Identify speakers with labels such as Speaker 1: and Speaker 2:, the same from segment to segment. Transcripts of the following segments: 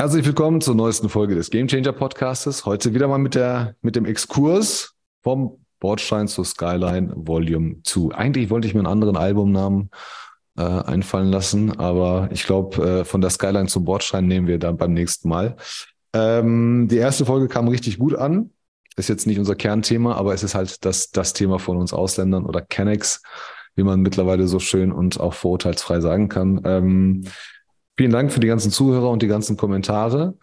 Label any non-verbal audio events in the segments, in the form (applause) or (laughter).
Speaker 1: Herzlich willkommen zur neuesten Folge des Game Changer Podcastes. Heute wieder mal mit, der, mit dem Exkurs vom Bordstein zur Skyline Volume 2. Eigentlich wollte ich mir einen anderen Albumnamen äh, einfallen lassen, aber ich glaube, äh, von der Skyline zum Bordstein nehmen wir dann beim nächsten Mal. Ähm, die erste Folge kam richtig gut an. Ist jetzt nicht unser Kernthema, aber es ist halt das, das Thema von uns Ausländern oder Kennex, wie man mittlerweile so schön und auch vorurteilsfrei sagen kann. Ähm, Vielen Dank für die ganzen Zuhörer und die ganzen Kommentare.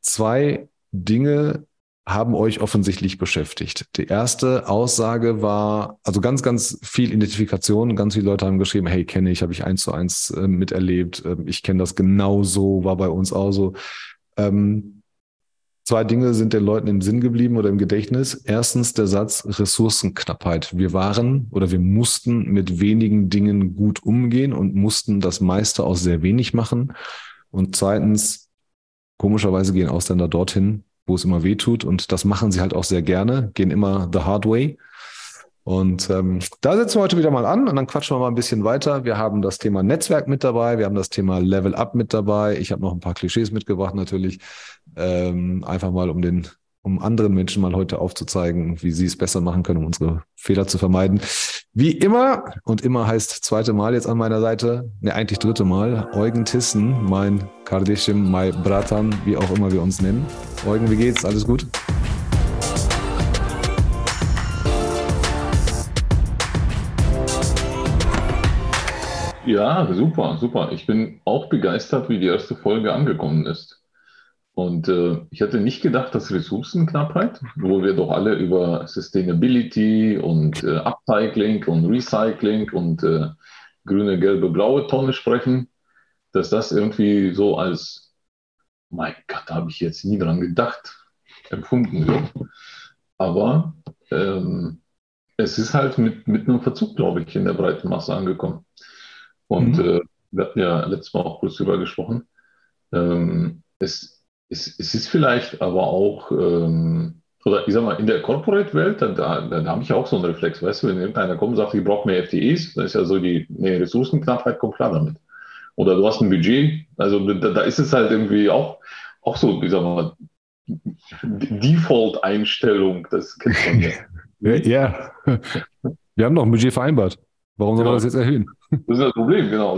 Speaker 1: Zwei Dinge haben euch offensichtlich beschäftigt. Die erste Aussage war, also ganz, ganz viel Identifikation. Ganz viele Leute haben geschrieben, hey, kenne ich, habe ich eins zu eins äh, miterlebt. Ähm, ich kenne das genauso, war bei uns auch so. Ähm, Zwei Dinge sind den Leuten im Sinn geblieben oder im Gedächtnis. Erstens der Satz Ressourcenknappheit. Wir waren oder wir mussten mit wenigen Dingen gut umgehen und mussten das meiste aus sehr wenig machen. Und zweitens, komischerweise gehen Ausländer dorthin, wo es immer weh tut. Und das machen sie halt auch sehr gerne, gehen immer the hard way. Und ähm, da setzen wir heute wieder mal an und dann quatschen wir mal ein bisschen weiter. Wir haben das Thema Netzwerk mit dabei, wir haben das Thema Level Up mit dabei. Ich habe noch ein paar Klischees mitgebracht natürlich, ähm, einfach mal um den, um anderen Menschen mal heute aufzuzeigen, wie sie es besser machen können, um unsere Fehler zu vermeiden. Wie immer und immer heißt zweite Mal jetzt an meiner Seite, ne eigentlich dritte Mal, Eugen Tissen, mein Kardashim, mein Bratan, wie auch immer wir uns nennen. Eugen, wie geht's? Alles gut?
Speaker 2: Ja, super, super. Ich bin auch begeistert, wie die erste Folge angekommen ist. Und äh, ich hatte nicht gedacht, dass Ressourcenknappheit, wo wir doch alle über Sustainability und äh, Upcycling und Recycling und äh, grüne, gelbe, blaue Tonne sprechen, dass das irgendwie so als, mein Gott, da habe ich jetzt nie dran gedacht, empfunden wird. Aber ähm, es ist halt mit, mit einem Verzug, glaube ich, in der breiten Masse angekommen. Und mhm. äh, wir hatten ja letztes Mal auch kurz drüber gesprochen. Ähm, es, es, es ist vielleicht aber auch, ähm, oder ich sag mal, in der Corporate-Welt, da, da, da habe ich auch so einen Reflex, weißt du, wenn irgendeiner kommt und sagt, ich brauche mehr FTEs, dann ist ja so die nee, Ressourcenknappheit kommt klar damit. Oder du hast ein Budget, also da, da ist es halt irgendwie auch, auch so, ich sag mal, Default-Einstellung, das kennt man
Speaker 1: ja. (laughs) ja. Wir haben doch ein Budget vereinbart. Warum soll genau. man das jetzt erhöhen?
Speaker 2: Das ist das Problem, genau.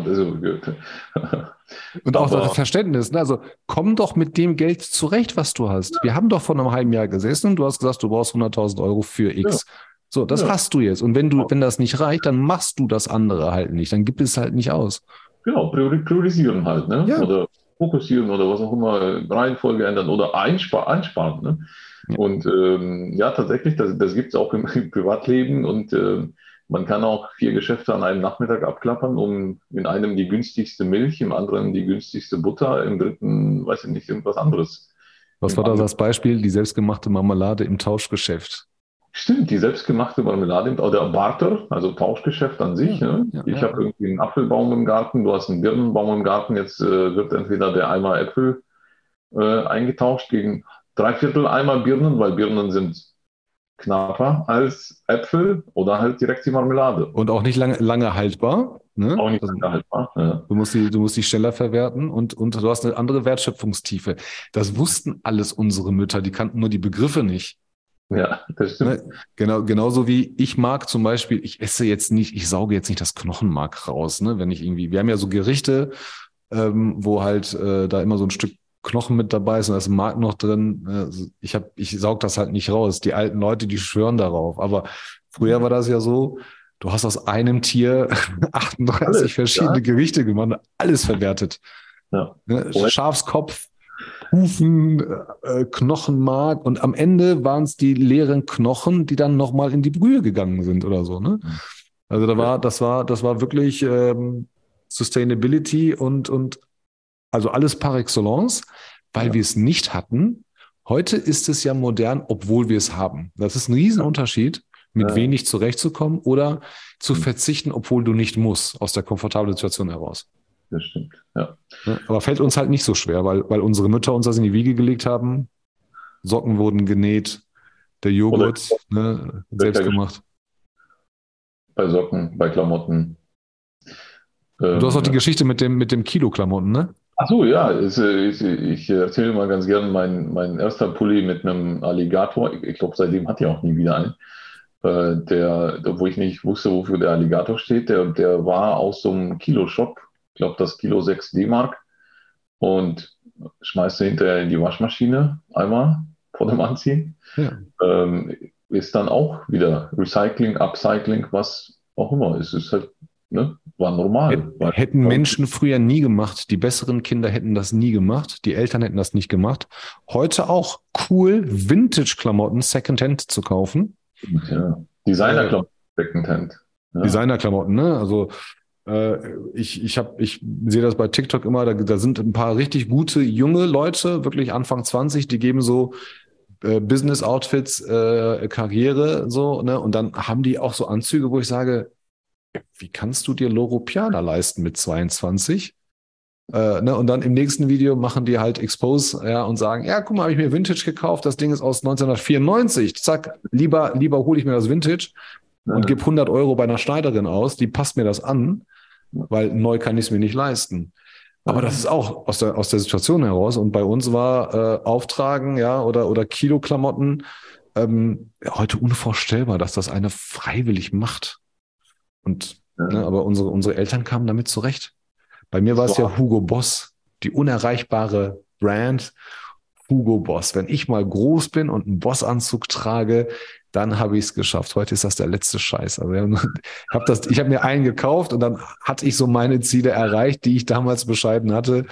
Speaker 1: Und (laughs) auch das Verständnis. Ne? Also komm doch mit dem Geld zurecht, was du hast. Wir haben doch vor einem halben Jahr gesessen und du hast gesagt, du brauchst 100.000 Euro für X. Ja. So, das ja. hast du jetzt. Und wenn du, wenn das nicht reicht, dann machst du das andere halt nicht. Dann gibt es halt nicht aus.
Speaker 2: Genau, priorisieren halt, ne? Ja. Oder fokussieren oder was auch immer, Reihenfolge ändern oder einspar einsparen. Ne? Ja. Und ähm, ja, tatsächlich, das, das gibt es auch im, im, (laughs) Privatleben und äh, man kann auch vier Geschäfte an einem Nachmittag abklappern, um in einem die günstigste Milch, im anderen die günstigste Butter, im dritten, weiß ich nicht, irgendwas anderes.
Speaker 1: Was war da das Beispiel? Die selbstgemachte Marmelade im Tauschgeschäft.
Speaker 2: Stimmt, die selbstgemachte Marmelade oder Barter, also Tauschgeschäft an sich. Ja, ne? ja, ich ja. habe irgendwie einen Apfelbaum im Garten, du hast einen Birnenbaum im Garten, jetzt äh, wird entweder der Eimer Äpfel äh, eingetauscht gegen Dreiviertel Eimer Birnen, weil Birnen sind knapper als Äpfel oder halt direkt die Marmelade.
Speaker 1: Und auch nicht lange, lange haltbar.
Speaker 2: Ne? Auch nicht also, lange haltbar.
Speaker 1: Ja. Du, musst die, du musst die schneller verwerten und, und du hast eine andere Wertschöpfungstiefe. Das wussten alles unsere Mütter, die kannten nur die Begriffe nicht.
Speaker 2: Ja, das stimmt.
Speaker 1: Ne? Genau, genauso wie ich mag zum Beispiel, ich esse jetzt nicht, ich sauge jetzt nicht das Knochenmark raus, ne? Wenn ich irgendwie, wir haben ja so Gerichte, ähm, wo halt äh, da immer so ein Stück Knochen mit dabei ist und da ist ein Mark noch drin. Also ich habe, ich saug das halt nicht raus. Die alten Leute, die schwören darauf. Aber früher war das ja so, du hast aus einem Tier (laughs) 38 alles, verschiedene ja. Gerichte gemacht, alles verwertet. Ja. Ne? Schafskopf, Hufen, äh, Knochenmark und am Ende waren es die leeren Knochen, die dann nochmal in die Brühe gegangen sind oder so. Ne? Also da war, das war, das war wirklich ähm, Sustainability und, und also alles par excellence, weil ja. wir es nicht hatten. Heute ist es ja modern, obwohl wir es haben. Das ist ein Riesenunterschied, mit ja. wenig zurechtzukommen oder zu hm. verzichten, obwohl du nicht musst, aus der komfortablen Situation heraus.
Speaker 2: Das stimmt, ja.
Speaker 1: Aber fällt uns halt nicht so schwer, weil, weil unsere Mütter uns das in die Wiege gelegt haben. Socken wurden genäht, der Joghurt ne, selbst gemacht.
Speaker 2: Bei Socken, bei Klamotten.
Speaker 1: du hast auch die Geschichte mit dem, mit dem Kilo Klamotten, ne?
Speaker 2: Ach so, ja, äh, ist, ich erzähle mal ganz gerne mein, mein erster Pulli mit einem Alligator. Ich, ich glaube, seitdem hat er auch nie wieder einen. Äh, der, wo ich nicht wusste, wofür der Alligator steht, der, der war aus so einem Kilo-Shop. Ich glaube, das Kilo 6 D-Mark. Und schmeißte hinterher in die Waschmaschine einmal vor dem Anziehen. Ja. Ähm, ist dann auch wieder Recycling, Upcycling, was auch immer. Es ist halt Ne? War normal.
Speaker 1: Hätten Menschen früher nie gemacht. Die besseren Kinder hätten das nie gemacht. Die Eltern hätten das nicht gemacht. Heute auch cool, Vintage-Klamotten Secondhand zu kaufen.
Speaker 2: Ja. Designer-Klamotten Secondhand.
Speaker 1: Ja. Designer-Klamotten, ne? Also äh, ich, ich, hab, ich sehe das bei TikTok immer, da, da sind ein paar richtig gute junge Leute, wirklich Anfang 20, die geben so äh, Business-Outfits, äh, Karriere, so, ne? Und dann haben die auch so Anzüge, wo ich sage, wie kannst du dir Loro Piana leisten mit 22? Äh, ne, und dann im nächsten Video machen die halt Expose ja, und sagen, ja, guck mal, habe ich mir Vintage gekauft, das Ding ist aus 1994. Zack, lieber, lieber hole ich mir das Vintage und ja. gebe 100 Euro bei einer Schneiderin aus, die passt mir das an, weil neu kann ich es mir nicht leisten. Aber das ist auch aus der, aus der Situation heraus. Und bei uns war äh, Auftragen, ja, oder, oder Kilo-Klamotten ähm, heute unvorstellbar, dass das eine freiwillig macht. Und, ja. ne, aber unsere, unsere Eltern kamen damit zurecht. Bei mir war es ja Hugo Boss, die unerreichbare Brand Hugo Boss. Wenn ich mal groß bin und einen Bossanzug trage, dann habe ich es geschafft. Heute ist das der letzte Scheiß. Also (laughs) ich habe das, ich habe mir einen gekauft und dann hatte ich so meine Ziele erreicht, die ich damals bescheiden hatte.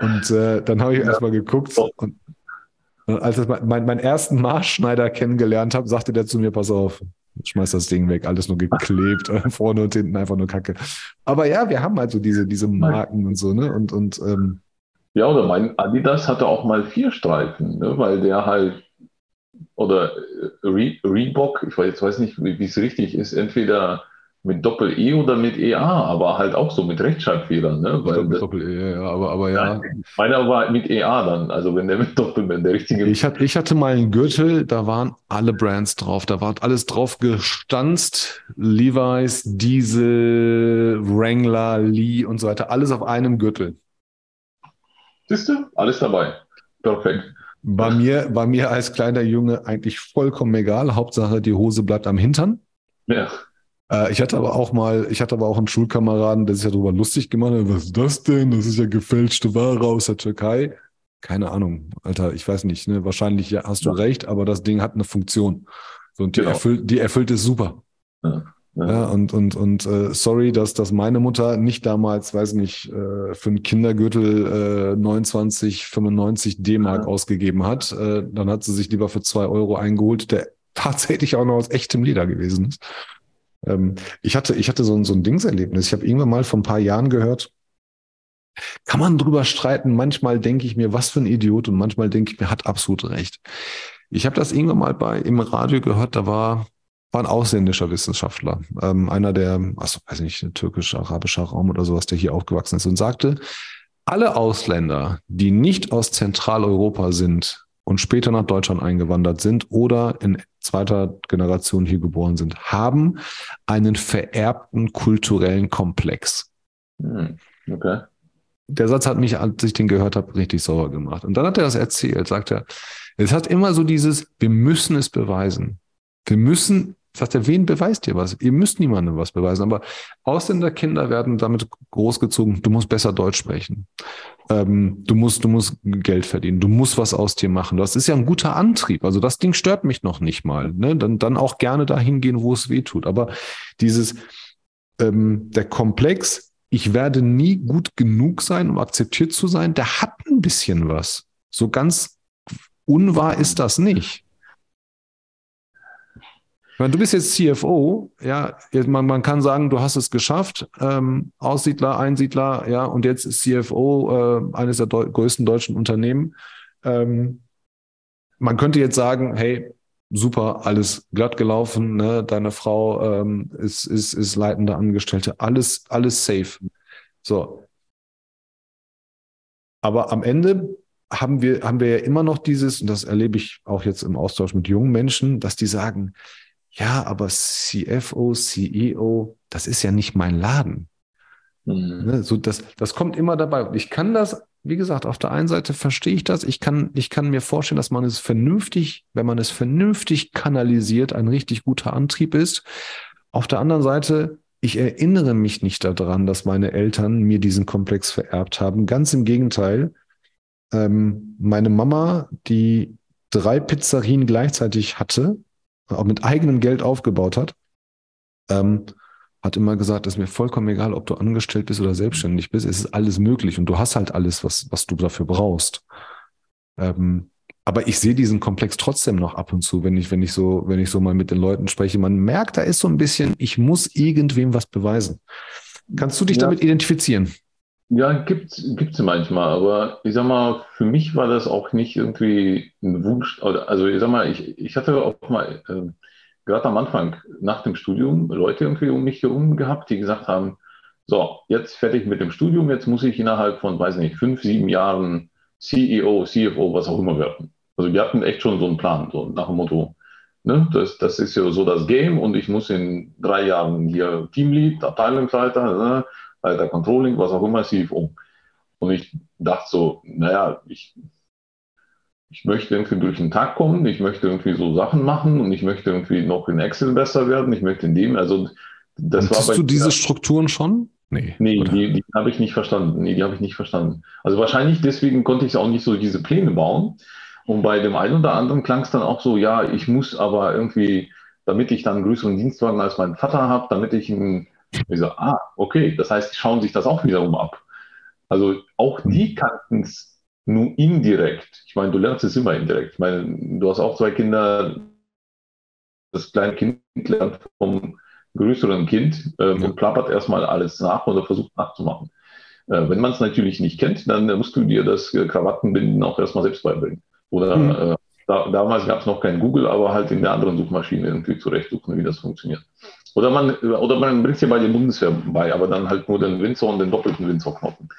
Speaker 1: Und äh, dann habe ich ja. erstmal geguckt und, und als ich mein, meinen ersten Maßschneider kennengelernt habe, sagte der zu mir: Pass auf, schmeiß das Ding weg, alles nur geklebt, (laughs) vorne und hinten einfach nur Kacke. Aber ja, wir haben also diese, diese Marken und so, ne? Und, und ähm,
Speaker 2: ja, oder mein Adidas hatte auch mal vier Streifen, ne? weil der halt, oder Re Reebok, ich weiß, jetzt weiß nicht, wie es richtig ist, entweder mit Doppel-E oder mit EA, aber halt auch so mit Rechtschreibfehlern. Ne?
Speaker 1: Weil mit Doppel-E, ja, aber, aber ja.
Speaker 2: Meiner war mit EA dann, also wenn der mit Doppel, wenn der richtige.
Speaker 1: Ich, hat, ich hatte mal einen Gürtel, da waren alle Brands drauf, da war alles drauf gestanzt. Levi's, Diesel, Wrangler, Lee und so weiter, alles auf einem Gürtel.
Speaker 2: Siehst du? Alles dabei. Perfekt.
Speaker 1: War mir, war mir als kleiner Junge eigentlich vollkommen egal. Hauptsache, die Hose bleibt am Hintern. Ja. Äh, ich hatte aber auch mal, ich hatte aber auch einen Schulkameraden, der sich ja darüber lustig gemacht hat. Was ist das denn? Das ist ja gefälschte Ware aus der Türkei. Keine Ahnung, Alter, ich weiß nicht. Ne? Wahrscheinlich hast du ja. recht, aber das Ding hat eine Funktion. So, und die, genau. erfüllt, die erfüllt es super. Ja. Ja. ja. und und und äh, sorry, dass dass meine Mutter nicht damals, weiß nicht, äh, für einen Kindergürtel äh, 29, 95 D-Mark ja. ausgegeben hat. Äh, dann hat sie sich lieber für zwei Euro eingeholt, der (laughs) tatsächlich auch noch aus echtem Leder gewesen ist. Ähm, ich hatte, ich hatte so, ein so ein Dingserlebnis. Ich habe irgendwann mal vor ein paar Jahren gehört, kann man drüber streiten. Manchmal denke ich mir, was für ein Idiot und manchmal denke ich mir, hat absolut recht. Ich habe das irgendwann mal bei im Radio gehört, da war, war ein ausländischer Wissenschaftler, ähm, einer der, also weiß nicht, türkisch-arabischer Raum oder sowas, der hier aufgewachsen ist und sagte, alle Ausländer, die nicht aus Zentraleuropa sind und später nach Deutschland eingewandert sind oder in zweiter Generation hier geboren sind, haben einen vererbten kulturellen Komplex. Hm, okay. Der Satz hat mich, als ich den gehört habe, richtig sauer gemacht. Und dann hat er das erzählt, sagt er, es hat immer so dieses, wir müssen es beweisen. Wir müssen Sagt er, wen beweist ihr was? Ihr müsst niemandem was beweisen. Aber Ausländerkinder werden damit großgezogen, du musst besser Deutsch sprechen. Ähm, du musst, du musst Geld verdienen. Du musst was aus dir machen. Das ist ja ein guter Antrieb. Also das Ding stört mich noch nicht mal. Ne? Dann, dann auch gerne dahin gehen, wo es weh tut. Aber dieses, ähm, der Komplex, ich werde nie gut genug sein, um akzeptiert zu sein, der hat ein bisschen was. So ganz unwahr ist das nicht. Meine, du bist jetzt CFO, ja, man, man kann sagen, du hast es geschafft, ähm, Aussiedler, Einsiedler, ja, und jetzt ist CFO äh, eines der deu größten deutschen Unternehmen. Ähm, man könnte jetzt sagen, hey, super, alles glatt gelaufen, ne? deine Frau ähm, ist, ist, ist leitende Angestellte, alles, alles safe. So. Aber am Ende haben wir, haben wir ja immer noch dieses, und das erlebe ich auch jetzt im Austausch mit jungen Menschen, dass die sagen, ja, aber CFO, CEO, das ist ja nicht mein Laden. Mhm. Ne, so das, das kommt immer dabei. Ich kann das, wie gesagt, auf der einen Seite verstehe ich das. Ich kann, ich kann mir vorstellen, dass man es vernünftig, wenn man es vernünftig kanalisiert, ein richtig guter Antrieb ist. Auf der anderen Seite, ich erinnere mich nicht daran, dass meine Eltern mir diesen Komplex vererbt haben. Ganz im Gegenteil. Ähm, meine Mama, die drei Pizzerien gleichzeitig hatte, auch mit eigenem Geld aufgebaut hat, ähm, hat immer gesagt, es ist mir vollkommen egal, ob du angestellt bist oder selbstständig bist. Es ist alles möglich und du hast halt alles, was, was du dafür brauchst. Ähm, aber ich sehe diesen Komplex trotzdem noch ab und zu, wenn ich, wenn ich so, wenn ich so mal mit den Leuten spreche. Man merkt, da ist so ein bisschen, ich muss irgendwem was beweisen. Kannst du dich ja. damit identifizieren?
Speaker 2: Ja, gibt es manchmal, aber ich sag mal, für mich war das auch nicht irgendwie ein Wunsch. Also ich sag mal, ich, ich hatte auch mal äh, gerade am Anfang nach dem Studium Leute irgendwie um mich herum gehabt, die gesagt haben, so, jetzt fertig mit dem Studium, jetzt muss ich innerhalb von, weiß nicht, fünf, sieben Jahren CEO, CFO, was auch immer werden. Also wir hatten echt schon so einen Plan, so nach dem Motto, ne, das, das ist ja so das Game und ich muss in drei Jahren hier Teamlead, Abteilungsleiter, ne, Leiter Controlling, was auch immer, CFO. Und ich dachte so, naja, ich ich möchte irgendwie durch den Tag kommen, ich möchte irgendwie so Sachen machen und ich möchte irgendwie noch in Excel besser werden, ich möchte in dem, also
Speaker 1: das und war bei du diese Strukturen schon?
Speaker 2: Nee, nee die, die habe ich nicht verstanden. Nee, die habe ich nicht verstanden. Also wahrscheinlich deswegen konnte ich auch nicht so diese Pläne bauen. Und bei dem einen oder anderen klang es dann auch so, ja, ich muss aber irgendwie, damit ich dann einen größeren Dienstwagen als mein Vater habe, damit ich einen, ich so, ah, okay, das heißt, die schauen sich das auch wiederum ab. Also auch die hm. kannten es nur indirekt. Ich meine, du lernst es immer indirekt. Ich meine, du hast auch zwei Kinder. Das kleine Kind lernt vom größeren Kind äh, und plappert erstmal alles nach oder versucht nachzumachen. Äh, wenn man es natürlich nicht kennt, dann musst du dir das äh, Krawattenbinden auch erstmal selbst beibringen. Oder mhm. Äh, da, damals gab es noch kein Google, aber halt in der anderen Suchmaschine irgendwie zurechtsuchen, wie das funktioniert. Oder man, oder man bringt es ja bei der Bundeswehr bei, aber dann halt nur den Windsor und den doppelten Windsor-Knoten.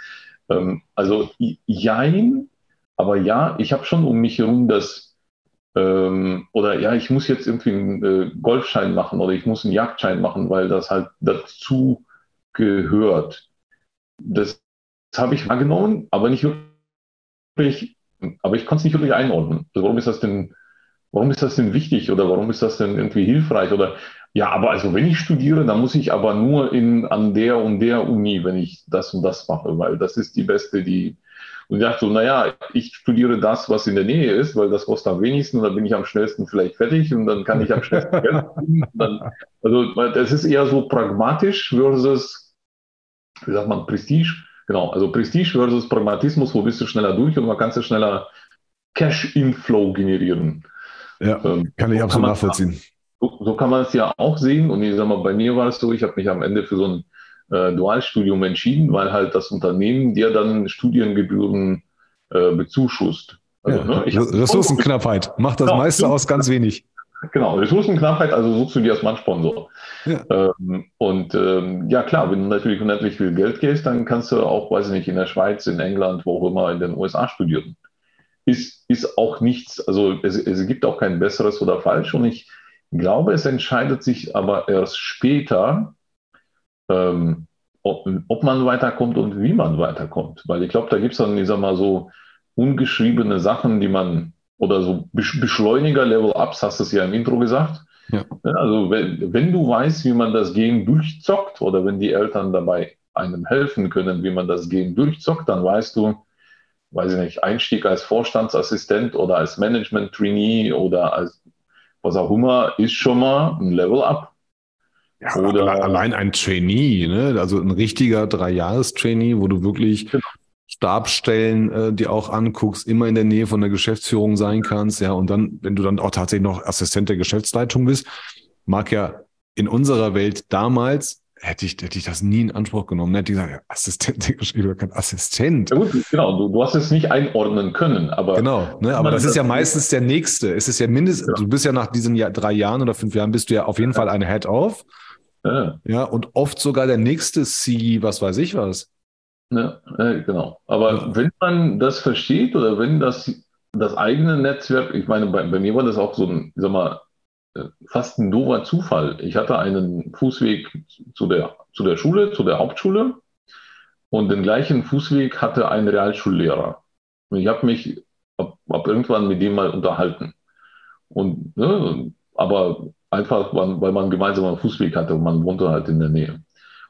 Speaker 2: Ähm, also jein, aber ja, ich habe schon um mich herum das, ähm, oder ja, ich muss jetzt irgendwie einen äh, Golfschein machen oder ich muss einen Jagdschein machen, weil das halt dazu gehört. Das, das habe ich wahrgenommen, aber nicht wirklich, aber ich konnte es nicht wirklich einordnen. Also warum ist das denn, warum ist das denn wichtig oder warum ist das denn irgendwie hilfreich oder ja, aber also wenn ich studiere, dann muss ich aber nur in, an der und der Uni, wenn ich das und das mache, weil das ist die beste, die. Und ich dachte so, naja, ich studiere das, was in der Nähe ist, weil das kostet am wenigsten und dann bin ich am schnellsten vielleicht fertig und dann kann ich am schnellsten Geld dann, Also das ist eher so pragmatisch versus, wie sagt man, Prestige. Genau, also Prestige versus Pragmatismus, wo bist du schneller durch und man kann du schneller Cash-Inflow generieren.
Speaker 1: Ja, ähm, kann ich absolut nachvollziehen
Speaker 2: so, so kann man es ja auch sehen. Und ich sag mal, bei mir war es so, ich habe mich am Ende für so ein äh, Dualstudium entschieden, weil halt das Unternehmen dir dann Studiengebühren äh, bezuschusst.
Speaker 1: Also, ja, ne, Ressourcenknappheit macht das genau, meiste aus ganz wenig.
Speaker 2: Genau, Ressourcenknappheit, also suchst du dir erstmal einen Sponsor. Ja. Ähm, und ähm, ja klar, wenn du natürlich unendlich viel Geld gehst, dann kannst du auch, weiß ich nicht, in der Schweiz, in England, wo auch immer, in den USA studieren. Ist, ist auch nichts, also es, es gibt auch kein besseres oder falsch. Und ich glaube, es entscheidet sich aber erst später, ähm, ob, ob, man weiterkommt und wie man weiterkommt. Weil ich glaube, da gibt es dann, ich sag mal, so ungeschriebene Sachen, die man, oder so Beschleuniger, Level-Ups, hast du es ja im Intro gesagt. Ja. Also wenn, wenn du weißt, wie man das Game durchzockt oder wenn die Eltern dabei einem helfen können, wie man das Game durchzockt, dann weißt du, weiß ich nicht, Einstieg als Vorstandsassistent oder als Management-Trainee oder als was auch immer, ist schon mal ein Level up.
Speaker 1: Ja, Oder allein ein Trainee, ne? also ein richtiger Drei-Jahres-Trainee, wo du wirklich genau. Stabstellen äh, dir auch anguckst, immer in der Nähe von der Geschäftsführung sein kannst, ja, und dann, wenn du dann auch tatsächlich noch Assistent der Geschäftsleitung bist, mag ja in unserer Welt damals hätte ich, hätte ich das nie in Anspruch genommen. Hätte ich gesagt, ja, Assistent, geschrieben, kein Assistent. Ja gut,
Speaker 2: genau, du, du, hast es nicht einordnen können, aber.
Speaker 1: Genau, ne, aber das ist ja meistens der nächste. Es ist ja mindestens, ja. du bist ja nach diesen Jahr, drei Jahren oder fünf Jahren bist du ja auf jeden ja. Fall eine Head-Off. Ja. ja, und oft sogar der nächste C, was weiß ich was.
Speaker 2: Ja, genau. Aber wenn man das versteht oder wenn das, das eigene Netzwerk, ich meine, bei, bei mir war das auch so ein, sag mal, fast ein doofer Zufall. Ich hatte einen Fußweg zu der, zu der Schule, zu der Hauptschule. und den gleichen Fußweg hatte ein Realschullehrer. Und ich habe mich ab, ab, irgendwann mit dem mal unterhalten. Und, ne, aber einfach, weil man gemeinsam einen Fußweg hatte und man wohnte halt in der Nähe.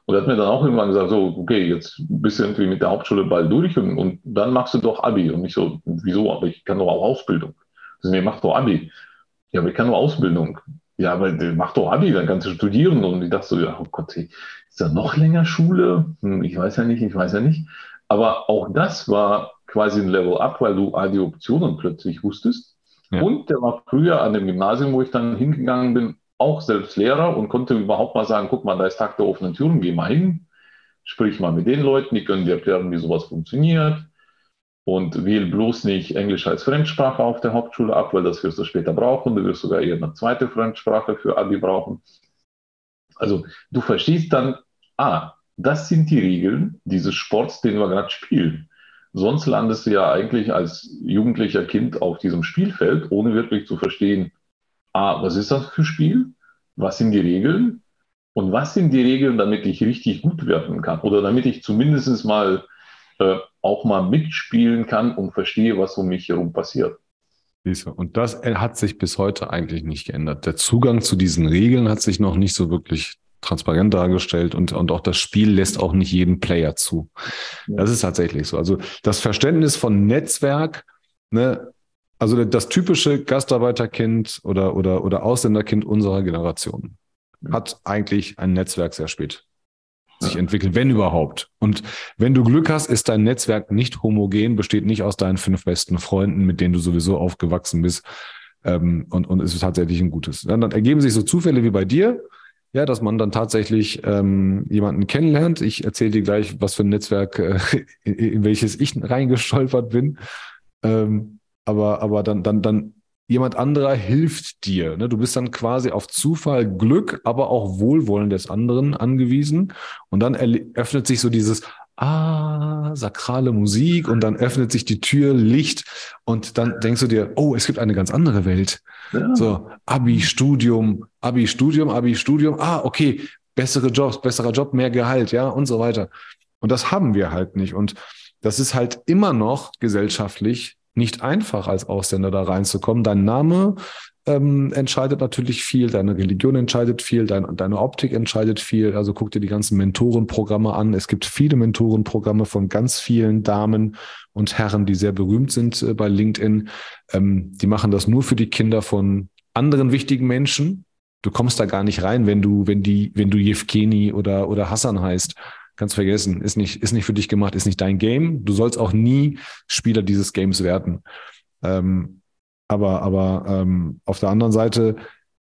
Speaker 2: Und er hat mir dann auch irgendwann gesagt, so, okay, jetzt bist du irgendwie mit der Hauptschule bald durch und, und dann machst du doch Abi. Und ich so, wieso? Aber ich kann doch auch Ausbildung. Also, nee, mach doch Abi. Ja, aber ich kann nur Ausbildung. Ja, aber mach doch Abi, dann kannst du studieren. Und ich dachte so, ja, oh Gott, ist da noch länger Schule? Hm, ich weiß ja nicht, ich weiß ja nicht. Aber auch das war quasi ein Level up, weil du all die Optionen plötzlich wusstest. Ja. Und der war früher an dem Gymnasium, wo ich dann hingegangen bin, auch selbst Lehrer und konnte überhaupt mal sagen, guck mal, da ist Tag der offenen Türen, geh mal hin, sprich mal mit den Leuten, die können dir erklären, wie sowas funktioniert. Und wähl bloß nicht Englisch als Fremdsprache auf der Hauptschule ab, weil das wirst du später brauchen. Du wirst sogar eher eine zweite Fremdsprache für Abi brauchen. Also du verstehst dann, ah, das sind die Regeln dieses Sports, den wir gerade spielen. Sonst landest du ja eigentlich als jugendlicher Kind auf diesem Spielfeld, ohne wirklich zu verstehen, ah, was ist das für ein Spiel? Was sind die Regeln? Und was sind die Regeln, damit ich richtig gut werden kann? Oder damit ich zumindest mal äh, auch mal mitspielen kann und verstehe, was um mich herum passiert.
Speaker 1: Und das hat sich bis heute eigentlich nicht geändert. Der Zugang zu diesen Regeln hat sich noch nicht so wirklich transparent dargestellt und, und auch das Spiel lässt auch nicht jeden Player zu. Das ist tatsächlich so. Also das Verständnis von Netzwerk, ne, also das typische Gastarbeiterkind oder, oder, oder Ausländerkind unserer Generation hat eigentlich ein Netzwerk sehr spät sich entwickelt, wenn überhaupt. Und wenn du Glück hast, ist dein Netzwerk nicht homogen, besteht nicht aus deinen fünf besten Freunden, mit denen du sowieso aufgewachsen bist. Ähm, und, und ist tatsächlich ein gutes. Dann, dann ergeben sich so Zufälle wie bei dir, ja, dass man dann tatsächlich ähm, jemanden kennenlernt. Ich erzähle dir gleich, was für ein Netzwerk, äh, (laughs) in, in welches ich reingestolpert bin. Ähm, aber, aber dann, dann, dann jemand anderer hilft dir. Ne? Du bist dann quasi auf Zufall, Glück, aber auch Wohlwollen des anderen angewiesen. Und dann öffnet sich so dieses, ah, sakrale Musik und dann öffnet sich die Tür, Licht und dann denkst du dir, oh, es gibt eine ganz andere Welt. Ja. So, Abi, Studium, Abi, Studium, Abi, Studium, ah, okay, bessere Jobs, besserer Job, mehr Gehalt, ja, und so weiter. Und das haben wir halt nicht. Und das ist halt immer noch gesellschaftlich nicht einfach als Ausländer da reinzukommen. Dein Name ähm, entscheidet natürlich viel, deine Religion entscheidet viel, dein, deine Optik entscheidet viel. Also guck dir die ganzen Mentorenprogramme an. Es gibt viele Mentorenprogramme von ganz vielen Damen und Herren, die sehr berühmt sind äh, bei LinkedIn. Ähm, die machen das nur für die Kinder von anderen wichtigen Menschen. Du kommst da gar nicht rein, wenn du, wenn die, wenn du Jevgeni oder, oder Hassan heißt. Kannst vergessen, ist nicht, ist nicht für dich gemacht, ist nicht dein Game. Du sollst auch nie Spieler dieses Games werden. Ähm, aber aber ähm, auf der anderen Seite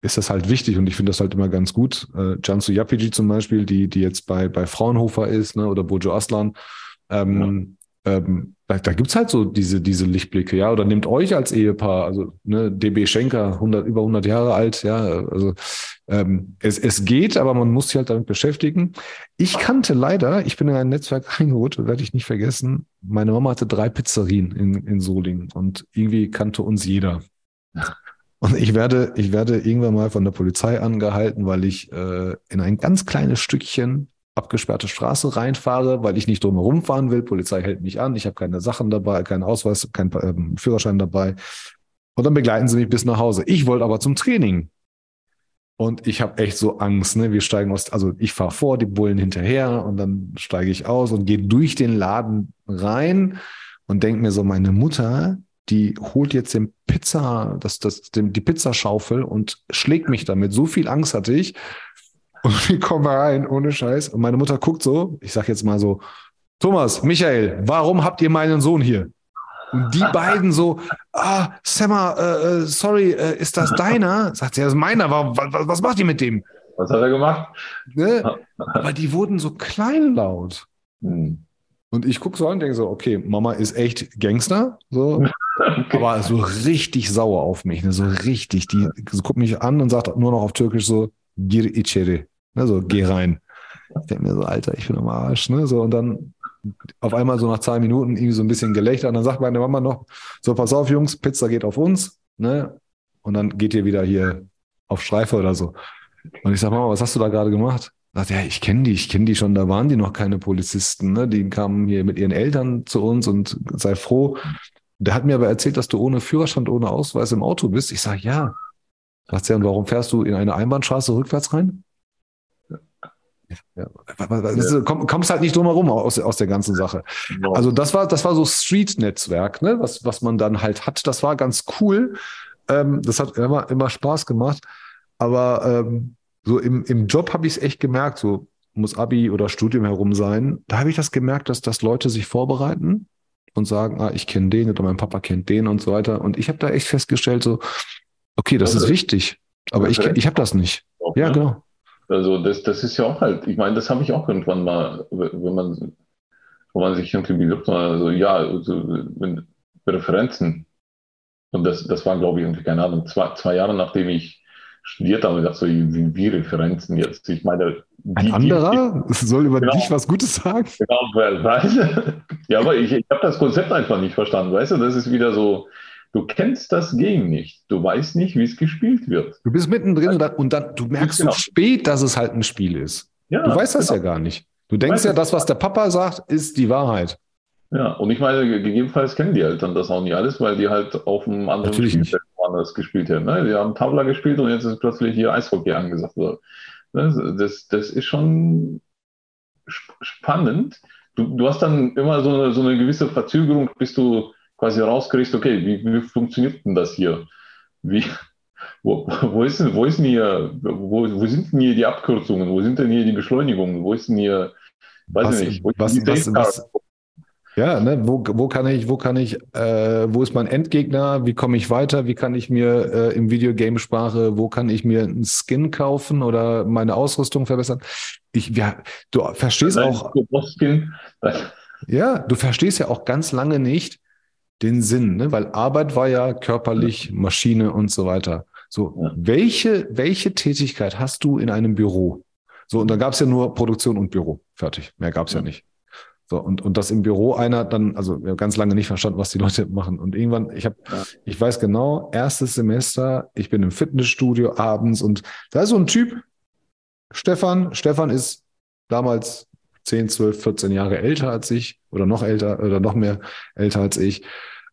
Speaker 1: ist das halt wichtig und ich finde das halt immer ganz gut. Äh, Jansu Yapiji zum Beispiel, die, die jetzt bei, bei Fraunhofer ist, ne, oder Bojo Aslan, ähm, ja. Ähm, da, da gibt es halt so diese, diese Lichtblicke, ja, oder nehmt euch als Ehepaar, also ne, DB Schenker, 100, über 100 Jahre alt, ja, also ähm, es, es geht, aber man muss sich halt damit beschäftigen. Ich kannte leider, ich bin in ein Netzwerk (laughs) reingeholt, werde ich nicht vergessen, meine Mama hatte drei Pizzerien in, in Solingen und irgendwie kannte uns jeder. Und ich werde, ich werde irgendwann mal von der Polizei angehalten, weil ich äh, in ein ganz kleines Stückchen abgesperrte Straße reinfahre, weil ich nicht drumherum fahren will. Polizei hält mich an, ich habe keine Sachen dabei, keinen Ausweis, keinen ähm, Führerschein dabei. Und dann begleiten sie mich bis nach Hause. Ich wollte aber zum Training. Und ich habe echt so Angst, ne? Wir steigen aus, also ich fahre vor, die Bullen hinterher und dann steige ich aus und gehe durch den Laden rein und denke mir so, meine Mutter, die holt jetzt den Pizza, das, das, den, die Pizzaschaufel und schlägt mich damit. So viel Angst hatte ich. Und wir kommen rein, ohne Scheiß. Und meine Mutter guckt so, ich sag jetzt mal so, Thomas, Michael, warum habt ihr meinen Sohn hier? Und die (laughs) beiden so, ah, Sammer, äh, äh, sorry, äh, ist das deiner? Sagt sie, das ist meiner. Was, was, was macht ihr mit dem?
Speaker 2: Was hat er gemacht?
Speaker 1: Ne? (laughs) Aber die wurden so kleinlaut. Hm. Und ich gucke so an und denke so, okay, Mama ist echt Gangster, so, (laughs) okay. aber so richtig sauer auf mich, ne? so richtig. Die so, guckt mich an und sagt nur noch auf Türkisch so, gir içeri, ne? so, geh rein. Ich denke mir so, Alter, ich bin am Arsch, ne? So, und dann auf einmal so nach zwei Minuten irgendwie so ein bisschen Gelächter und dann sagt meine Mama noch, so pass auf Jungs, Pizza geht auf uns, ne? Und dann geht ihr wieder hier auf Streife oder so. Und ich sage, Mama, was hast du da gerade gemacht? Sagt, ja, ich kenne die, ich kenne die schon, da waren die noch keine Polizisten, ne? Die kamen hier mit ihren Eltern zu uns und sei froh. Der hat mir aber erzählt, dass du ohne Führerstand, ohne Ausweis im Auto bist. Ich sage, ja. Sagt er, und warum fährst du in eine Einbahnstraße rückwärts rein? Ja. Komm, kommst halt nicht drum herum aus, aus der ganzen Sache. Genau. Also das war, das war so Street-Netzwerk, ne? was, was man dann halt hat. Das war ganz cool. Ähm, das hat immer, immer Spaß gemacht. Aber ähm, so im, im Job habe ich es echt gemerkt, so muss Abi oder Studium herum sein. Da habe ich das gemerkt, dass, dass Leute sich vorbereiten und sagen, ah, ich kenne den oder mein Papa kennt den und so weiter. Und ich habe da echt festgestellt, so, okay, das ist wichtig, aber ich, ich habe das nicht. Ja, genau.
Speaker 2: Also das, das ist ja auch halt, ich meine, das habe ich auch irgendwann mal, wenn man, wenn man sich irgendwie bewirbt, also ja, also, wenn, Referenzen. Und das, das war, glaube ich, irgendwie, keine Ahnung, zwei, zwei Jahre nachdem ich studiert habe, dachte so, wie, wie Referenzen jetzt. Ich meine,
Speaker 1: die, ein anderer die, die, soll über genau, dich was Gutes sagen? Genau,
Speaker 2: weil, weil, (laughs) ja, aber ich, ich habe das Konzept einfach nicht verstanden, weißt du, das ist wieder so, Du kennst das Game nicht. Du weißt nicht, wie es gespielt wird.
Speaker 1: Du bist mittendrin und dann, und dann du merkst genau. so spät, dass es halt ein Spiel ist. Ja, du weißt das genau. ja gar nicht. Du denkst ja, das, was der Papa sagt, ist die Wahrheit.
Speaker 2: Ja, und ich meine, gegebenenfalls kennen die Eltern das auch nicht alles, weil die halt auf einem anderen
Speaker 1: Natürlich Spielfeld
Speaker 2: anders gespielt haben. Ne? Die haben Tabla gespielt und jetzt ist plötzlich hier Eishockey angesagt. Ne? Das, das ist schon spannend. Du, du hast dann immer so eine, so eine gewisse Verzögerung, bis du quasi rauskriegst, okay, wie, wie funktioniert denn das hier? Wie, wo, wo, ist, wo, ist denn hier, wo, wo sind denn hier die Abkürzungen? Wo sind denn hier die Beschleunigungen? Wo ist denn hier, weiß was, ich nicht, wo
Speaker 1: was, was, was, ja, ne, wo, wo kann ich, wo kann ich, äh, wo ist mein Endgegner? Wie komme ich weiter? Wie kann ich mir äh, im Videogame-Sprache, wo kann ich mir einen Skin kaufen oder meine Ausrüstung verbessern? Ich, ja, du verstehst Nein, auch. Ja, du verstehst ja auch ganz lange nicht, den Sinn, ne? weil Arbeit war ja körperlich, Maschine und so weiter. So, ja. welche, welche Tätigkeit hast du in einem Büro? So, und da gab es ja nur Produktion und Büro. Fertig. Mehr gab es ja. ja. nicht. So, und, und das im Büro einer dann, also wir haben ganz lange nicht verstanden, was die Leute machen. Und irgendwann, ich habe, ja. ich weiß genau, erstes Semester, ich bin im Fitnessstudio abends und da ist so ein Typ, Stefan. Stefan ist damals 10, 12, 14 Jahre älter als ich oder noch älter oder noch mehr älter als ich.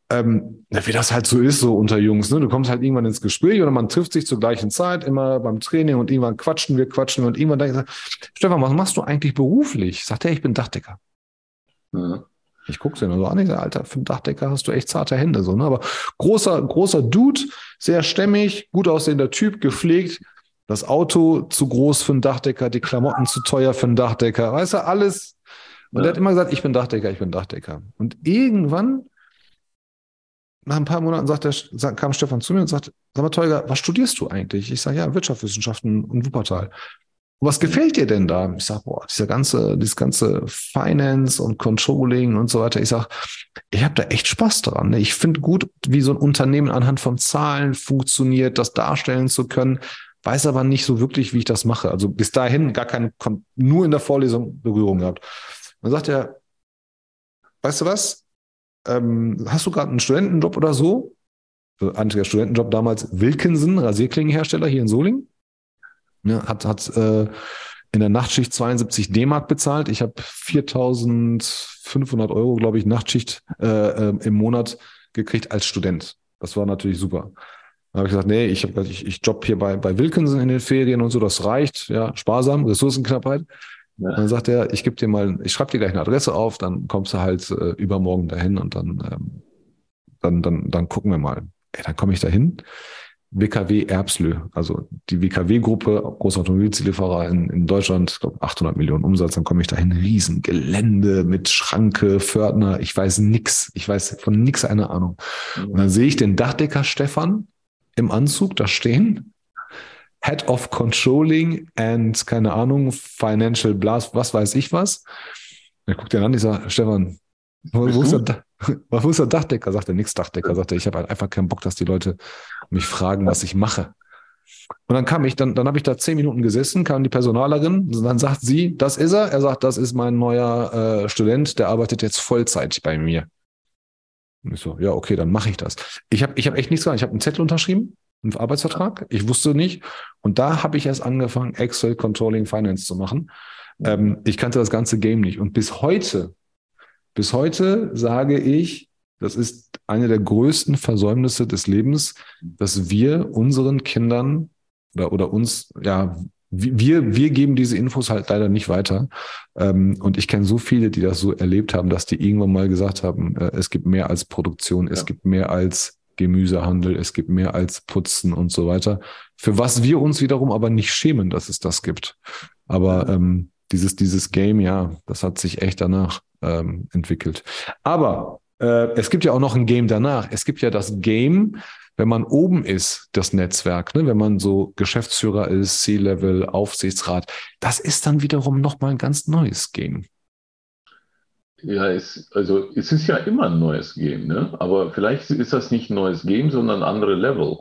Speaker 1: Ähm, wie das halt so ist, so unter Jungs. Ne? Du kommst halt irgendwann ins Gespräch oder man trifft sich zur gleichen Zeit, immer beim Training und irgendwann quatschen wir, quatschen wir und irgendwann denke ich, Stefan, was machst du eigentlich beruflich? Sagt er, ich bin Dachdecker. Ja. Ich gucke sie nur so an, ich sage, Alter, für einen Dachdecker hast du echt zarte Hände, so, ne? Aber großer, großer Dude, sehr stämmig, gut aussehender Typ, gepflegt, das Auto zu groß für einen Dachdecker, die Klamotten zu teuer für einen Dachdecker, weißt du, alles. Und ja. er hat immer gesagt, ich bin Dachdecker, ich bin Dachdecker. Und irgendwann, nach ein paar Monaten, sagt der, kam Stefan zu mir und sagt, sag mal, Teuger, was studierst du eigentlich? Ich sage, ja, Wirtschaftswissenschaften und Wuppertal. Und was gefällt dir denn da? Ich sage, boah, dieser ganze, dieses ganze Finance und Controlling und so weiter. Ich sage, ich habe da echt Spaß dran. Ne? Ich finde gut, wie so ein Unternehmen anhand von Zahlen funktioniert, das darstellen zu können weiß aber nicht so wirklich, wie ich das mache. Also bis dahin gar keine, nur in der Vorlesung Berührung gehabt. Dann sagt er, weißt du was? Ähm, hast du gerade einen Studentenjob oder so? Einziger Studentenjob damals Wilkinson, Rasierklingenhersteller hier in Solingen. Ja, hat hat äh, in der Nachtschicht 72 D-Mark bezahlt. Ich habe 4.500 Euro, glaube ich, Nachtschicht äh, äh, im Monat gekriegt als Student. Das war natürlich super. Dann habe ich gesagt, nee, ich, hab, ich, ich job hier bei, bei Wilkinson in den Ferien und so, das reicht, ja, sparsam, Ressourcenknappheit. Ja. Dann sagt er, ich gebe dir mal, ich schreibe dir gleich eine Adresse auf, dann kommst du halt äh, übermorgen dahin und dann, ähm, dann, dann, dann gucken wir mal. Ey, dann komme ich dahin. WKW Erbslö, also die WKW-Gruppe, große Automobilzulieferer in, in Deutschland, ich glaube 800 Millionen Umsatz, dann komme ich dahin, Riesengelände mit Schranke, Fördner, ich weiß nix, ich weiß von nix eine Ahnung. Und dann sehe ich den Dachdecker Stefan, im Anzug da stehen. Head of Controlling and, keine Ahnung, Financial Blast, was weiß ich was. Er guckt den an, ich sage, Stefan, wo, wo, ist der, (laughs) wo, ist der, Dachdecker? Sagt er, nix Dachdecker. Sagt er, ich habe halt einfach keinen Bock, dass die Leute mich fragen, was ich mache. Und dann kam ich, dann, dann habe ich da zehn Minuten gesessen, kam die Personalerin, dann sagt sie, das ist er. Er sagt, das ist mein neuer äh, Student, der arbeitet jetzt Vollzeit bei mir. Und ich so, ja, okay, dann mache ich das. Ich habe ich hab echt nichts gemacht. Ich habe einen Zettel unterschrieben, einen Arbeitsvertrag. Ich wusste nicht. Und da habe ich erst angefangen, Excel Controlling Finance zu machen. Ähm, ich kannte das ganze Game nicht. Und bis heute, bis heute sage ich, das ist eine der größten Versäumnisse des Lebens, dass wir unseren Kindern oder, oder uns, ja, wir, wir geben diese Infos halt leider nicht weiter. Ähm, und ich kenne so viele, die das so erlebt haben, dass die irgendwann mal gesagt haben, äh, es gibt mehr als Produktion, ja. es gibt mehr als Gemüsehandel, es gibt mehr als Putzen und so weiter. Für was wir uns wiederum aber nicht schämen, dass es das gibt. Aber ähm, dieses, dieses Game, ja, das hat sich echt danach ähm, entwickelt. Aber äh, es gibt ja auch noch ein Game danach. Es gibt ja das Game, wenn man oben ist, das Netzwerk, ne, wenn man so Geschäftsführer ist, C-Level, Aufsichtsrat, das ist dann wiederum nochmal ein ganz neues Game.
Speaker 2: Ja, es, also es ist ja immer ein neues Game, ne? aber vielleicht ist das nicht ein neues Game, sondern ein anderes Level.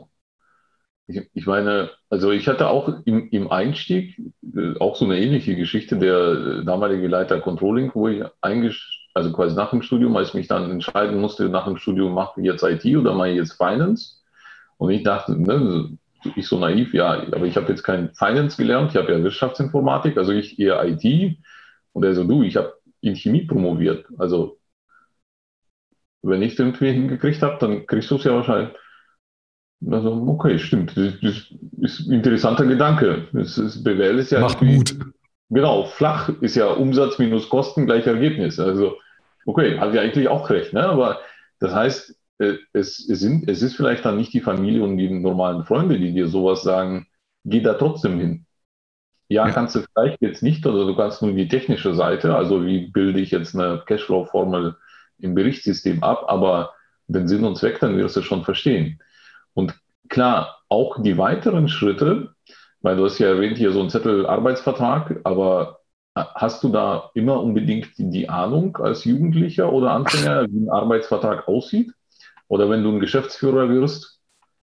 Speaker 2: Ich, ich meine, also ich hatte auch im, im Einstieg äh, auch so eine ähnliche Geschichte, der damalige Leiter Controlling, wo ich eingesch also quasi nach dem Studium, als ich mich dann entscheiden musste, nach dem Studium mache ich jetzt IT oder mache ich jetzt Finance. Und ich dachte, ne, ich so naiv, ja, aber ich habe jetzt kein Finance gelernt, ich habe ja Wirtschaftsinformatik, also ich eher IT. Und er so, du, ich habe in Chemie promoviert. Also wenn ich es irgendwie hingekriegt habe, dann kriegst du es ja wahrscheinlich. Also, okay, stimmt. Das, das ist ein interessanter Gedanke. Das ist, BWL ist ja.
Speaker 1: Macht Mut.
Speaker 2: Genau, flach ist ja Umsatz minus Kosten gleich Ergebnis. Also, okay, hat ja eigentlich auch recht. Ne? Aber das heißt, es, es, sind, es ist vielleicht dann nicht die Familie und die normalen Freunde, die dir sowas sagen, geh da trotzdem hin. Ja, ja, kannst du vielleicht jetzt nicht, oder du kannst nur die technische Seite, also wie bilde ich jetzt eine Cashflow-Formel im Berichtssystem ab, aber den Sinn und Zweck, dann wirst du schon verstehen. Und klar, auch die weiteren Schritte, weil du hast ja erwähnt, hier so ein Zettel Arbeitsvertrag, aber hast du da immer unbedingt die Ahnung als Jugendlicher oder Anfänger, wie ein Arbeitsvertrag aussieht? Oder wenn du ein Geschäftsführer wirst,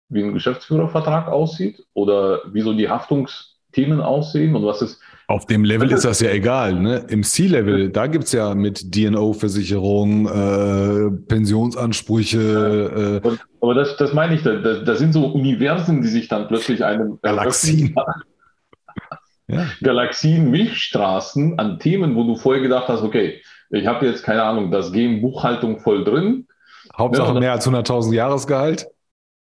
Speaker 2: wie ein Geschäftsführervertrag aussieht? Oder wie so die Haftungsthemen aussehen und was ist
Speaker 1: auf dem Level ist das ja egal. Ne? Im C-Level, da gibt es ja mit DNO-Versicherung, äh, Pensionsansprüche.
Speaker 2: Äh, aber das, das meine ich, da, da, sind so Universen, die sich dann plötzlich einem.
Speaker 1: Galaxien. (laughs)
Speaker 2: ja. Galaxien, Milchstraßen an Themen, wo du vorher gedacht hast, okay, ich habe jetzt keine Ahnung, das Game Buchhaltung voll drin.
Speaker 1: Hauptsache ja, mehr als 100.000 Jahresgehalt.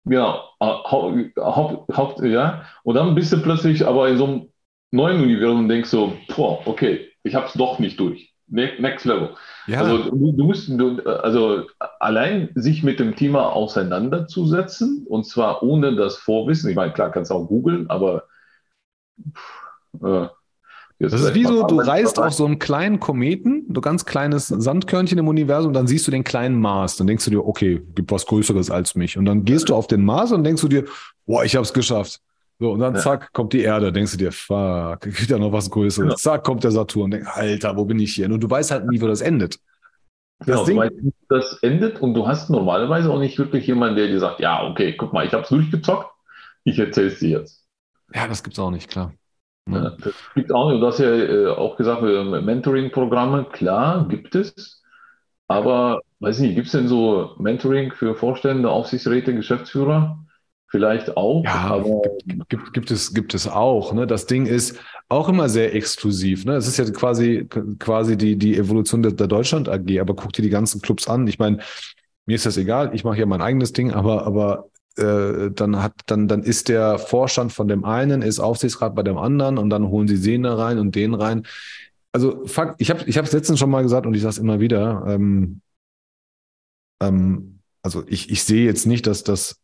Speaker 2: Genau, Haupt, Haupt, Haupt, ja. Und dann bist du plötzlich aber in so einem neuen Universum und denkst so, boah, okay, ich habe es doch nicht durch. Ne-, next Level. Ja. Also du, du musst, du, also allein sich mit dem Thema auseinanderzusetzen und zwar ohne das Vorwissen. Ich meine, klar kannst du auch googeln, aber
Speaker 1: äh, das ist wie so, du reist auf so einem kleinen Kometen, so ganz kleines Sandkörnchen im Universum, und dann siehst du den kleinen Mars. Dann denkst du dir, okay, gibt was Größeres als mich. Und dann gehst du auf den Mars und denkst du dir, boah, ich habe es geschafft. So, und dann ja. zack, kommt die Erde, denkst du dir, fuck, (laughs) gibt ja noch was Größeres. Genau. Zack, kommt der Saturn, denk, Alter, wo bin ich hier? Und du weißt halt nie, wo das endet.
Speaker 2: Das genau, Ding, weißt, das endet und du hast normalerweise auch nicht wirklich jemanden, der dir sagt, ja, okay, guck mal, ich habe es durchgezockt, ich erzähle es dir jetzt.
Speaker 1: Ja, das gibt's auch nicht, klar.
Speaker 2: Ja. das gibt auch nicht. Du hast ja äh, auch gesagt, äh, Mentoring-Programme, klar, gibt es. Aber, weiß nicht, gibt es denn so Mentoring für Vorstände, Aufsichtsräte, Geschäftsführer? Vielleicht auch.
Speaker 1: Ja, aber gibt, gibt, gibt, es, gibt es auch. Ne? Das Ding ist auch immer sehr exklusiv. Ne? Es ist ja quasi, quasi die, die Evolution der, der Deutschland AG, aber guck dir die ganzen Clubs an. Ich meine, mir ist das egal, ich mache ja mein eigenes Ding, aber, aber äh, dann hat, dann, dann ist der Vorstand von dem einen, ist Aufsichtsrat bei dem anderen und dann holen sie den da rein und den rein. Also Fakt, ich habe ich es letztens schon mal gesagt und ich sage es immer wieder. Ähm, ähm, also ich, ich sehe jetzt nicht, dass das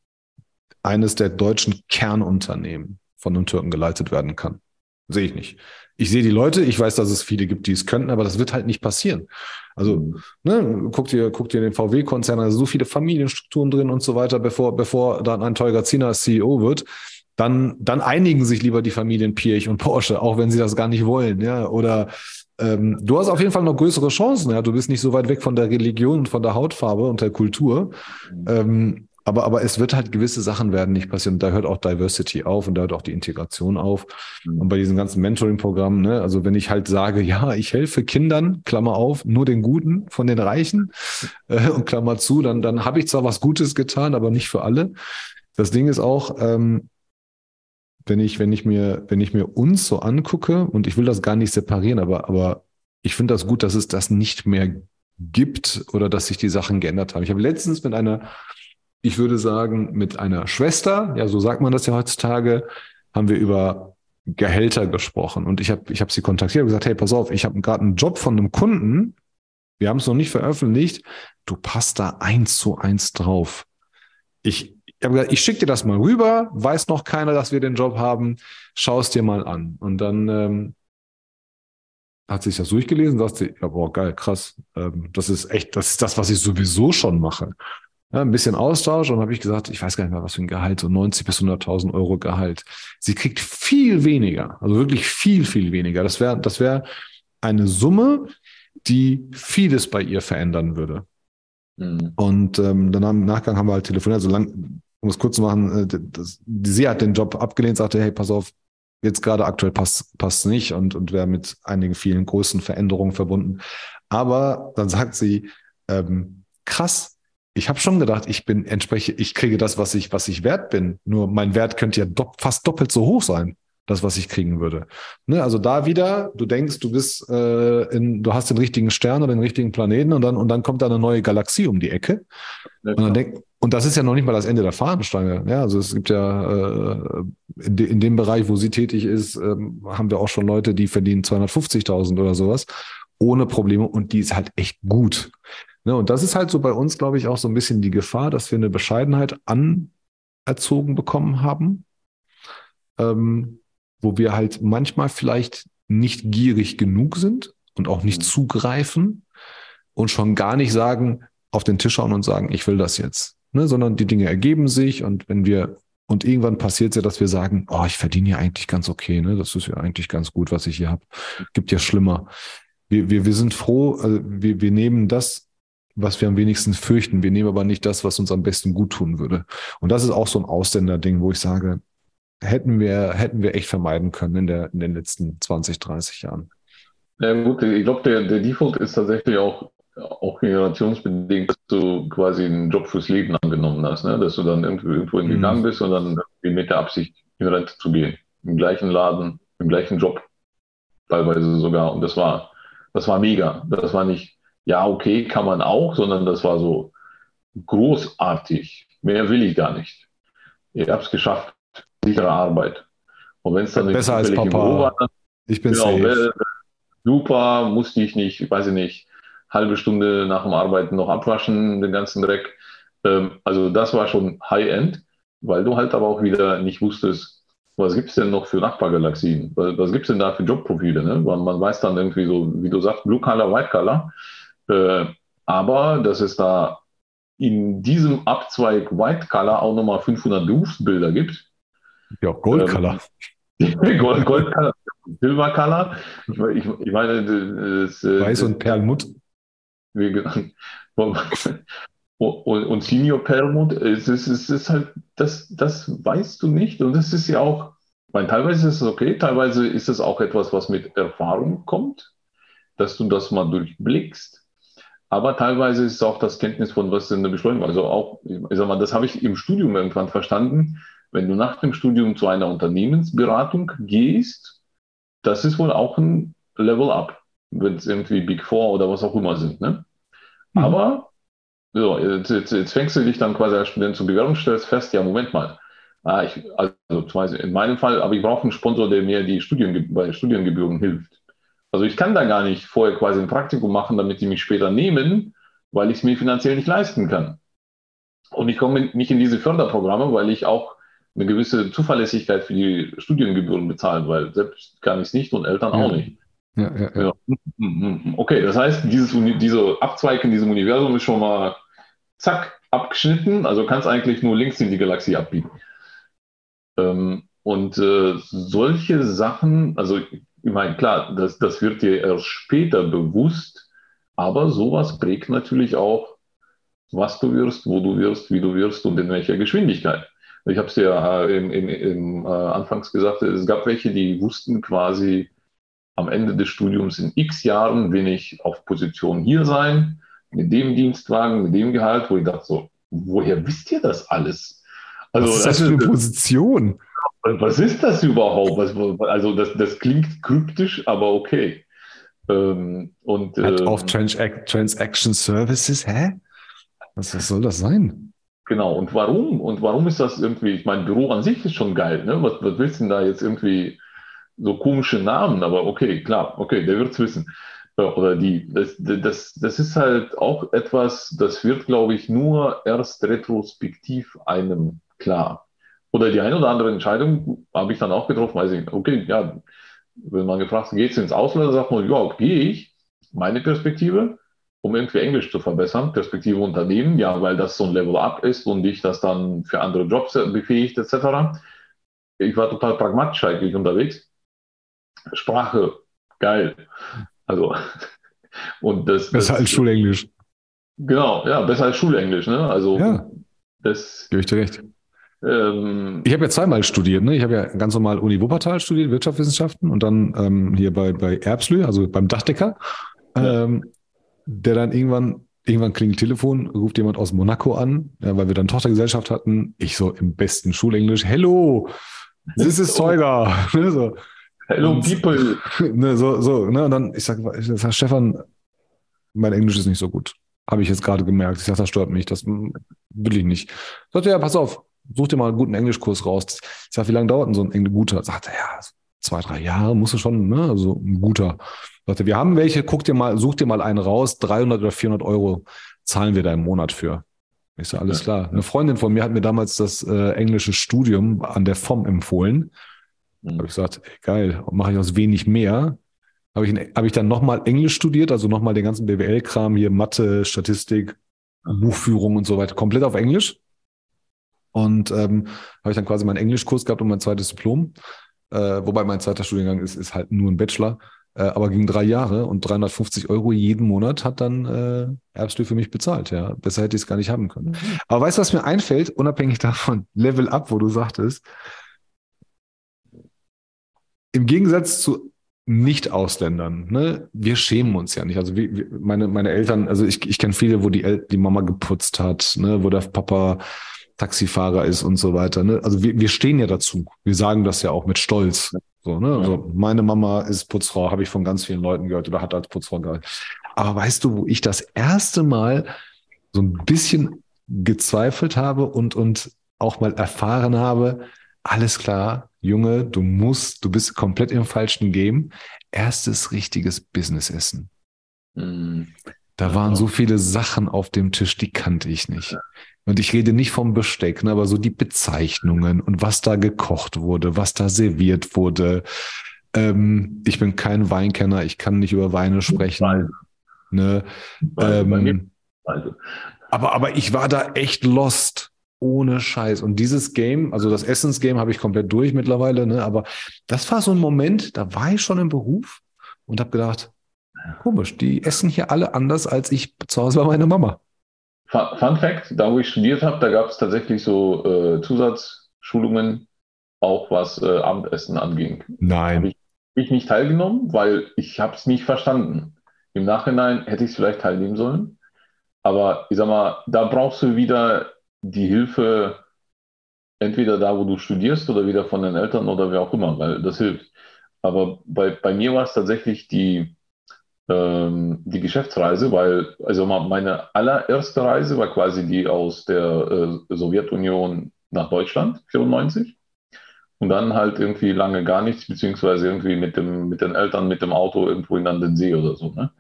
Speaker 1: eines der deutschen Kernunternehmen von den Türken geleitet werden kann. Sehe ich nicht. Ich sehe die Leute, ich weiß, dass es viele gibt, die es könnten, aber das wird halt nicht passieren. Also, ne, guck dir, guck dir den VW-Konzern, also so viele Familienstrukturen drin und so weiter, bevor, bevor dann ein Tolga Zina CEO wird, dann, dann einigen sich lieber die Familien Pirch und Porsche, auch wenn sie das gar nicht wollen, ja, oder ähm, du hast auf jeden Fall noch größere Chancen, ja, du bist nicht so weit weg von der Religion und von der Hautfarbe und der Kultur. Ähm, aber, aber es wird halt gewisse Sachen werden nicht passieren. Da hört auch Diversity auf und da hört auch die Integration auf. Mhm. Und bei diesen ganzen Mentoring-Programmen, ne, also wenn ich halt sage, ja, ich helfe Kindern, Klammer auf, nur den Guten von den Reichen äh, und Klammer zu, dann, dann habe ich zwar was Gutes getan, aber nicht für alle. das Ding ist auch, ähm, wenn ich, wenn ich mir, wenn ich mir uns so angucke, und ich will das gar nicht separieren, aber, aber ich finde das gut, dass es das nicht mehr gibt oder dass sich die Sachen geändert haben. Ich habe letztens mit einer, ich würde sagen, mit einer Schwester, ja, so sagt man das ja heutzutage, haben wir über Gehälter gesprochen. Und ich habe ich hab sie kontaktiert und gesagt, hey, pass auf, ich habe gerade einen Job von einem Kunden, wir haben es noch nicht veröffentlicht, du passt da eins zu eins drauf. Ich, ich habe gesagt, ich schicke dir das mal rüber, weiß noch keiner, dass wir den Job haben, schau es dir mal an. Und dann ähm, hat sich das durchgelesen, sagte, ja, boah, geil, krass, ähm, das ist echt, das ist das, was ich sowieso schon mache. Ja, ein bisschen Austausch und habe ich gesagt, ich weiß gar nicht mehr, was für ein Gehalt, so 90 bis 100.000 Euro Gehalt. Sie kriegt viel weniger, also wirklich viel, viel weniger. Das wäre, das wäre eine Summe, die vieles bei ihr verändern würde. Mhm. Und ähm, dann im Nachgang haben wir halt telefoniert, so lang, um es kurz zu machen, äh, das, sie hat den Job abgelehnt, sagte, hey, pass auf, jetzt gerade aktuell passt passt nicht und und wäre mit einigen vielen großen Veränderungen verbunden. Aber dann sagt sie, ähm, krass, ich habe schon gedacht, ich bin entsprechend, ich kriege das, was ich was ich wert bin. Nur mein Wert könnte ja do fast doppelt so hoch sein das, was ich kriegen würde. Ne, also da wieder, du denkst, du bist äh, in, du hast den richtigen Stern oder den richtigen Planeten und dann, und dann kommt da eine neue Galaxie um die Ecke. Ja, und, dann denk, und das ist ja noch nicht mal das Ende der Fahnenstange. Ja, also es gibt ja äh, in, de, in dem Bereich, wo sie tätig ist, äh, haben wir auch schon Leute, die verdienen 250.000 oder sowas ohne Probleme und die ist halt echt gut. Ne, und das ist halt so bei uns, glaube ich, auch so ein bisschen die Gefahr, dass wir eine Bescheidenheit anerzogen bekommen haben. Ähm, wo wir halt manchmal vielleicht nicht gierig genug sind und auch nicht mhm. zugreifen und schon gar nicht sagen, auf den Tisch schauen und sagen, ich will das jetzt, ne? sondern die Dinge ergeben sich und wenn wir und irgendwann passiert es ja, dass wir sagen, oh, ich verdiene ja eigentlich ganz okay, ne? Das ist ja eigentlich ganz gut, was ich hier habe. Gibt ja schlimmer. Wir, wir, wir sind froh, also wir, wir nehmen das, was wir am wenigsten fürchten. Wir nehmen aber nicht das, was uns am besten gut tun würde. Und das ist auch so ein Ausländer-Ding, wo ich sage, hätten wir, hätten wir echt vermeiden können in, der, in den letzten 20, 30 Jahren.
Speaker 2: Ja, gut, ich glaube, der, der Default ist tatsächlich auch, auch generationsbedingt, dass du quasi einen Job fürs Leben angenommen hast, ne? dass du dann irgendwo, irgendwo mhm. gegangen bist und dann mit der Absicht in Rente zu gehen. Im gleichen Laden, im gleichen Job, teilweise sogar. Und das war, das war mega. Das war nicht, ja, okay, kann man auch, sondern das war so großartig. Mehr will ich gar nicht. Ich habe es geschafft sichere Arbeit.
Speaker 1: Und wenn es dann besser als Papa. War, dann,
Speaker 2: ich bin genau, safe. super, musste ich nicht, weiß ich nicht, halbe Stunde nach dem Arbeiten noch abwaschen, den ganzen Dreck. Ähm, also das war schon High-End, weil du halt aber auch wieder nicht wusstest, was gibt es denn noch für Nachbargalaxien? Was, was gibt es denn da für Jobprofile? Ne? Man, man, weiß dann irgendwie so, wie du sagst, Blue Color, White Color. Äh, aber dass es da in diesem Abzweig White Color auch nochmal 500 Berufsbilder gibt,
Speaker 1: ja, Gold Color.
Speaker 2: Ähm, (laughs) Gold, Gold Color, Silver Color. Ich, ich, ich meine,
Speaker 1: das, äh, Weiß und Perlmutt. (laughs)
Speaker 2: Und, und Senior Perlmutt, es ist, es ist halt, das, das weißt du nicht. Und das ist ja auch, meine, teilweise ist es okay, teilweise ist es auch etwas, was mit Erfahrung kommt, dass du das mal durchblickst. Aber teilweise ist es auch das Kenntnis von was in der Beschleunigung. Also auch, ich sag mal, das habe ich im Studium irgendwann verstanden wenn du nach dem Studium zu einer Unternehmensberatung gehst, das ist wohl auch ein Level Up, wenn es irgendwie Big Four oder was auch immer sind. Ne? Mhm. Aber so, jetzt, jetzt, jetzt, fängst du dich dann quasi als Student zur Bewerbung, stellst fest, ja, Moment mal. Ah, ich, also in meinem Fall, aber ich brauche einen Sponsor, der mir die Studien, bei Studiengebühren hilft. Also ich kann da gar nicht vorher quasi ein Praktikum machen, damit die mich später nehmen, weil ich es mir finanziell nicht leisten kann. Und ich komme nicht in diese Förderprogramme, weil ich auch eine gewisse Zuverlässigkeit für die Studiengebühren bezahlen, weil selbst kann ich es nicht und Eltern ja. auch nicht. Ja, ja, ja. Okay, das heißt, dieses, diese Abzweig in diesem Universum ist schon mal zack, abgeschnitten. Also kannst eigentlich nur links in die Galaxie abbiegen. Ähm, und äh, solche Sachen, also ich meine, klar, das, das wird dir erst später bewusst, aber sowas prägt natürlich auch, was du wirst, wo du wirst, wie du wirst und in welcher Geschwindigkeit. Ich habe es ja äh, im, im, im äh, Anfangs gesagt, es gab welche, die wussten quasi am Ende des Studiums in x Jahren, will ich auf Position hier sein, mit dem Dienstwagen, mit dem Gehalt, wo ich dachte so, woher wisst ihr das alles?
Speaker 1: Also, was ist das, das für eine Position?
Speaker 2: Was ist das überhaupt? Was, also das, das klingt kryptisch, aber okay.
Speaker 1: Ähm, und, Head ähm, of Transaction Services, hä? Was, was, soll das sein?
Speaker 2: Genau, und warum? Und warum ist das irgendwie, ich meine, Büro an sich ist schon geil, ne? Was, was willst du denn da jetzt irgendwie so komische Namen? Aber okay, klar, okay, der wird es wissen. Oder die, das, das, das ist halt auch etwas, das wird, glaube ich, nur erst retrospektiv einem klar. Oder die eine oder andere Entscheidung habe ich dann auch getroffen, weiß ich, okay, ja, wenn man gefragt geht es ins Ausland, sagt man, ja, gehe ich, meine Perspektive, um irgendwie Englisch zu verbessern, Perspektive Unternehmen, ja, weil das so ein Level-Up ist und dich das dann für andere Jobs befähigt, etc. Ich war total pragmatisch eigentlich unterwegs. Sprache, geil. Also, (laughs) und das.
Speaker 1: Besser das, als Schulenglisch.
Speaker 2: Genau, ja, besser als Schulenglisch, ne? Also,
Speaker 1: ja, das. Gebe ich dir recht. Ähm, ich habe ja zweimal studiert. Ne? Ich habe ja ganz normal Uni Wuppertal studiert, Wirtschaftswissenschaften und dann ähm, hier bei, bei Erbslö, also beim Dachdecker, ja. ähm, der dann irgendwann, irgendwann klingelt Telefon, ruft jemand aus Monaco an, ja, weil wir dann Tochtergesellschaft hatten. Ich so im besten Schulenglisch, hello, this is (laughs) Zeuger. (laughs) Ne, so.
Speaker 2: Hello und, people. (laughs)
Speaker 1: Ne, so, so, ne, und dann, ich sage, ich sag, Stefan, mein Englisch ist nicht so gut. Habe ich jetzt gerade gemerkt. Ich sage, das stört mich, das will ich nicht. Sagt ja, pass auf, such dir mal einen guten Englischkurs raus. Ich sag, wie lange dauert denn so ein guter? Sagt er, ja, zwei, drei Jahre musst du schon, ne? Also ein guter. Sagt er, wir haben welche, guck dir mal, such dir mal einen raus, 300 oder 400 Euro zahlen wir da im Monat für. Ich sage, alles klar. Eine Freundin von mir hat mir damals das äh, englische Studium an der FOM empfohlen. Mhm. Habe ich gesagt, ey, geil, mache ich aus wenig mehr. Habe ich, hab ich dann nochmal Englisch studiert, also nochmal den ganzen BWL-Kram hier, Mathe, Statistik, Buchführung und so weiter, komplett auf Englisch. Und ähm, habe ich dann quasi meinen Englischkurs gehabt und mein zweites Diplom. Äh, wobei mein zweiter Studiengang ist, ist halt nur ein Bachelor. Äh, aber ging drei Jahre und 350 Euro jeden Monat hat dann äh, Erbstück für mich bezahlt. Ja, besser hätte ich es gar nicht haben können. Mhm. Aber weißt du, was mir einfällt, unabhängig davon, (laughs) Level Up, wo du sagtest, im Gegensatz zu nicht-Ausländern, ne, wir schämen uns ja nicht. Also wie, wie meine, meine Eltern, also ich, ich kenne viele, wo die, El die Mama geputzt hat, ne, wo der Papa Taxifahrer ist und so weiter. Ne? Also wir, wir stehen ja dazu. Wir sagen das ja auch mit Stolz. So, ne? Also meine Mama ist Putzfrau, habe ich von ganz vielen Leuten gehört oder hat als Putzfrau gehört. Aber weißt du, wo ich das erste Mal so ein bisschen gezweifelt habe und, und auch mal erfahren habe, alles klar, Junge, du musst, du bist komplett im falschen Game. Erstes richtiges Business-Essen. Mhm. Da waren so viele Sachen auf dem Tisch, die kannte ich nicht. Und ich rede nicht vom Besteck, ne, aber so die Bezeichnungen und was da gekocht wurde, was da serviert wurde. Ähm, ich bin kein Weinkenner, ich kann nicht über Weine sprechen. Ne? Ähm, aber, aber ich war da echt lost. Ohne Scheiß. Und dieses Game, also das Essensgame habe ich komplett durch mittlerweile, ne? aber das war so ein Moment, da war ich schon im Beruf und habe gedacht, komisch, die essen hier alle anders als ich zu Hause bei meiner Mama.
Speaker 2: Fun Fact, da wo ich studiert habe, da gab es tatsächlich so äh, Zusatzschulungen, auch was äh, Abendessen anging.
Speaker 1: Nein.
Speaker 2: Habe ich, hab ich, nicht teilgenommen, weil ich habe es nicht verstanden. Im Nachhinein hätte ich es vielleicht teilnehmen sollen. Aber ich sag mal, da brauchst du wieder die Hilfe, entweder da, wo du studierst oder wieder von den Eltern oder wer auch immer, weil das hilft. Aber bei, bei mir war es tatsächlich die, ähm, die Geschäftsreise, weil also meine allererste Reise war quasi die aus der äh, Sowjetunion nach Deutschland, 94. Und dann halt irgendwie lange gar nichts, beziehungsweise irgendwie mit, dem, mit den Eltern mit dem Auto irgendwo in den See oder so. Ne?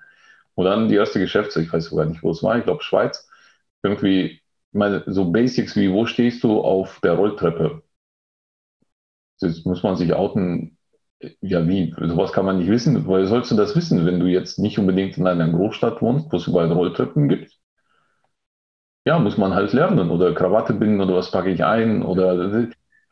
Speaker 2: Und dann die erste Geschäftsreise, ich weiß sogar nicht, wo es war, ich glaube Schweiz. Irgendwie, meine, so Basics wie, wo stehst du auf der Rolltreppe? Jetzt muss man sich outen, ja, wie? Sowas kann man nicht wissen. Woher sollst du das wissen, wenn du jetzt nicht unbedingt in einer Großstadt wohnst, wo es überall Rolltreppen gibt? Ja, muss man halt lernen oder Krawatte binden oder was packe ich ein oder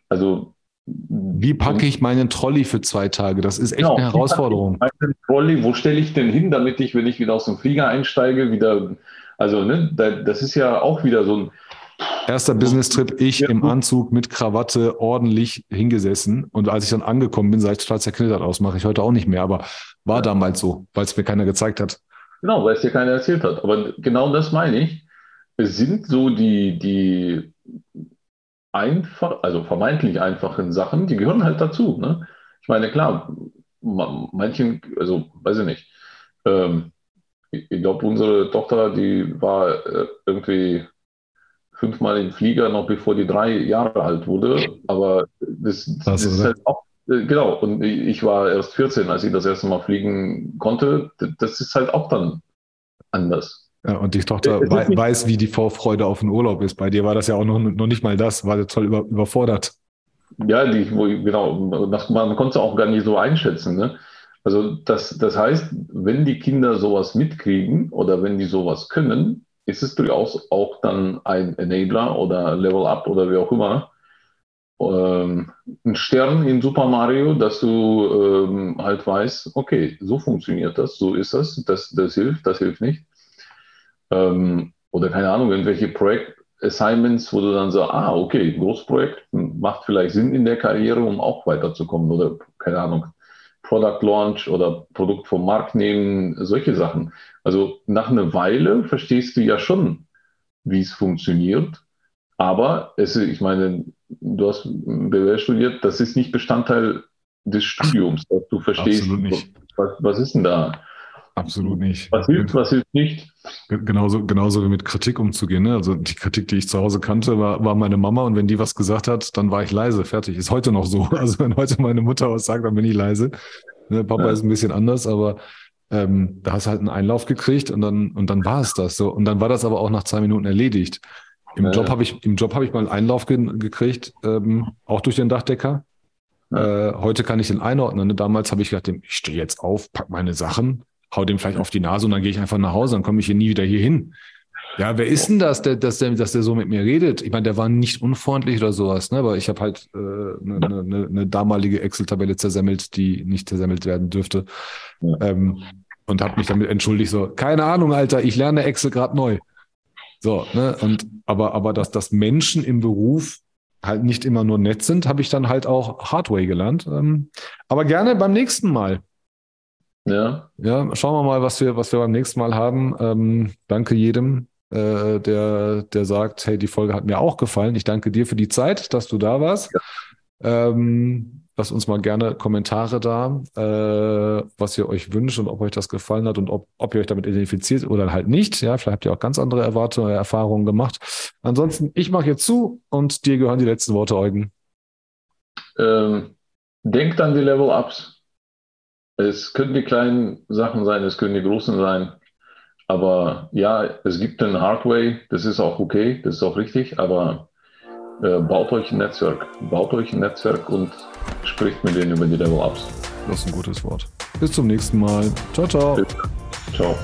Speaker 2: also.
Speaker 1: Wie packe ich meinen Trolley für zwei Tage? Das ist echt genau, eine Herausforderung.
Speaker 2: Meinen Trolley, wo stelle ich denn hin, damit ich, wenn ich wieder aus dem Flieger einsteige, wieder, also ne, das ist ja auch wieder so ein,
Speaker 1: Erster Business-Trip, ich im Anzug mit Krawatte ordentlich hingesessen. Und als ich dann angekommen bin, sah ich total zerknittert aus. Mache ich heute auch nicht mehr, aber war damals so, weil es mir keiner gezeigt hat.
Speaker 2: Genau, weil es dir keiner erzählt hat. Aber genau das meine ich. Es sind so die, die, einfach, also vermeintlich einfachen Sachen, die gehören halt dazu. Ne? Ich meine, klar, manchen, also weiß ich nicht, ähm, ich, glaube, unsere Tochter, die war äh, irgendwie fünfmal im Flieger, noch bevor die drei Jahre alt wurde. Aber das, das, das ist halt auch, äh, genau, und ich war erst 14, als ich das erste Mal fliegen konnte. Das ist halt auch dann anders.
Speaker 1: Ja, und die Tochter we weiß, wie die Vorfreude auf den Urlaub ist. Bei dir war das ja auch noch, noch nicht mal das, war toll über, überfordert.
Speaker 2: Ja, die, genau, man konnte es auch gar nicht so einschätzen. Ne? Also das, das heißt, wenn die Kinder sowas mitkriegen oder wenn die sowas können, ist es durchaus auch dann ein Enabler oder Level Up oder wie auch immer. Ähm, ein Stern in Super Mario, dass du ähm, halt weißt, okay, so funktioniert das, so ist das, das, das hilft, das hilft nicht. Ähm, oder keine Ahnung, irgendwelche Projekt-Assignments, wo du dann sagst, ah, okay, Großprojekt macht vielleicht Sinn in der Karriere, um auch weiterzukommen. Oder keine Ahnung, Product Launch oder Produkt vom Markt nehmen, solche Sachen. Also nach einer Weile verstehst du ja schon, wie es funktioniert. Aber es, ich meine, du hast BWL studiert, das ist nicht Bestandteil des Studiums, dass du verstehst, was, was ist denn da?
Speaker 1: Absolut nicht.
Speaker 2: Was hilft, was hilft nicht?
Speaker 1: Genauso, genauso wie mit Kritik umzugehen. Ne? Also die Kritik, die ich zu Hause kannte, war, war meine Mama und wenn die was gesagt hat, dann war ich leise, fertig. Ist heute noch so. (laughs) Also wenn heute meine Mutter was sagt, dann bin ich leise. Ne, Papa ja. ist ein bisschen anders, aber ähm, da hast du halt einen Einlauf gekriegt und dann, und dann war es das so. Und dann war das aber auch nach zwei Minuten erledigt. Im ja, Job habe ich, im Job habe ich mal einen Einlauf ge gekriegt, ähm, auch durch den Dachdecker. Ja. Äh, heute kann ich den einordnen. Ne? Damals habe ich gedacht, ich stehe jetzt auf, pack meine Sachen, hau dem vielleicht auf die Nase und dann gehe ich einfach nach Hause, dann komme ich hier nie wieder hier hin. Ja, wer ist denn das, der, dass, der, dass der so mit mir redet? Ich meine, der war nicht unfreundlich oder sowas, ne? aber ich habe halt eine äh, ne, ne, ne damalige Excel-Tabelle zersemmelt, die nicht zersemmelt werden dürfte. Ja. Ähm, und habe mich damit entschuldigt, so, keine Ahnung, Alter, ich lerne Excel gerade neu. So, ne? Und aber, aber dass, dass Menschen im Beruf halt nicht immer nur nett sind, habe ich dann halt auch Hardway gelernt. Ähm, aber gerne beim nächsten Mal. Ja. Ja, schauen wir mal, was wir, was wir beim nächsten Mal haben. Ähm, danke jedem, äh, der, der sagt, hey, die Folge hat mir auch gefallen. Ich danke dir für die Zeit, dass du da warst. Ja. Ähm, lasst uns mal gerne Kommentare da, äh, was ihr euch wünscht und ob euch das gefallen hat und ob, ob ihr euch damit identifiziert oder halt nicht. Ja, vielleicht habt ihr auch ganz andere Erwartungen Erfahrungen gemacht. Ansonsten, ich mache jetzt zu und dir gehören die letzten Worte, Eugen.
Speaker 2: Ähm, denkt an die Level-Ups. Es können die kleinen Sachen sein, es können die großen sein. Aber ja, es gibt einen Hardway, das ist auch okay, das ist auch richtig, aber äh, baut euch ein Netzwerk. Baut euch ein Netzwerk und spricht mit denen über die Level-Ups.
Speaker 1: Das ist ein gutes Wort. Bis zum nächsten Mal. Ciao, ciao.
Speaker 2: Ciao.